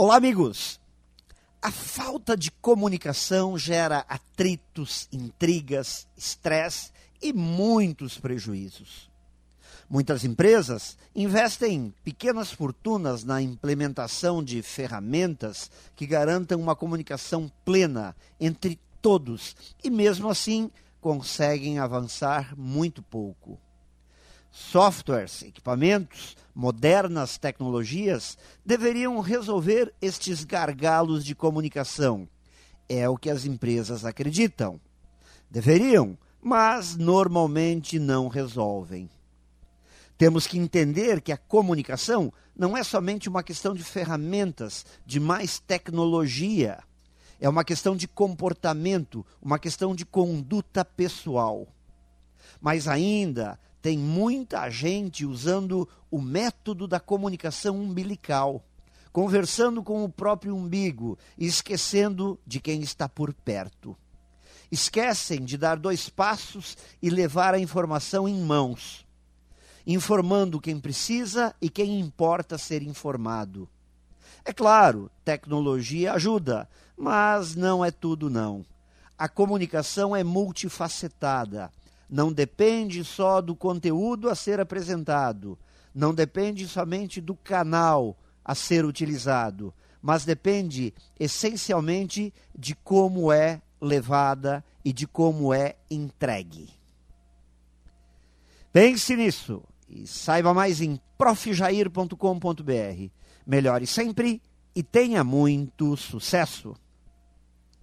Olá, amigos! A falta de comunicação gera atritos, intrigas, estresse e muitos prejuízos. Muitas empresas investem pequenas fortunas na implementação de ferramentas que garantam uma comunicação plena entre todos e, mesmo assim, conseguem avançar muito pouco softwares, equipamentos, modernas tecnologias deveriam resolver estes gargalos de comunicação. É o que as empresas acreditam. Deveriam, mas normalmente não resolvem. Temos que entender que a comunicação não é somente uma questão de ferramentas, de mais tecnologia. É uma questão de comportamento, uma questão de conduta pessoal. Mas ainda tem muita gente usando o método da comunicação umbilical, conversando com o próprio umbigo e esquecendo de quem está por perto. Esquecem de dar dois passos e levar a informação em mãos, informando quem precisa e quem importa ser informado. É claro, tecnologia ajuda, mas não é tudo não. A comunicação é multifacetada não depende só do conteúdo a ser apresentado, não depende somente do canal a ser utilizado, mas depende essencialmente de como é levada e de como é entregue. Pense nisso e saiba mais em profjair.com.br. Melhore sempre e tenha muito sucesso!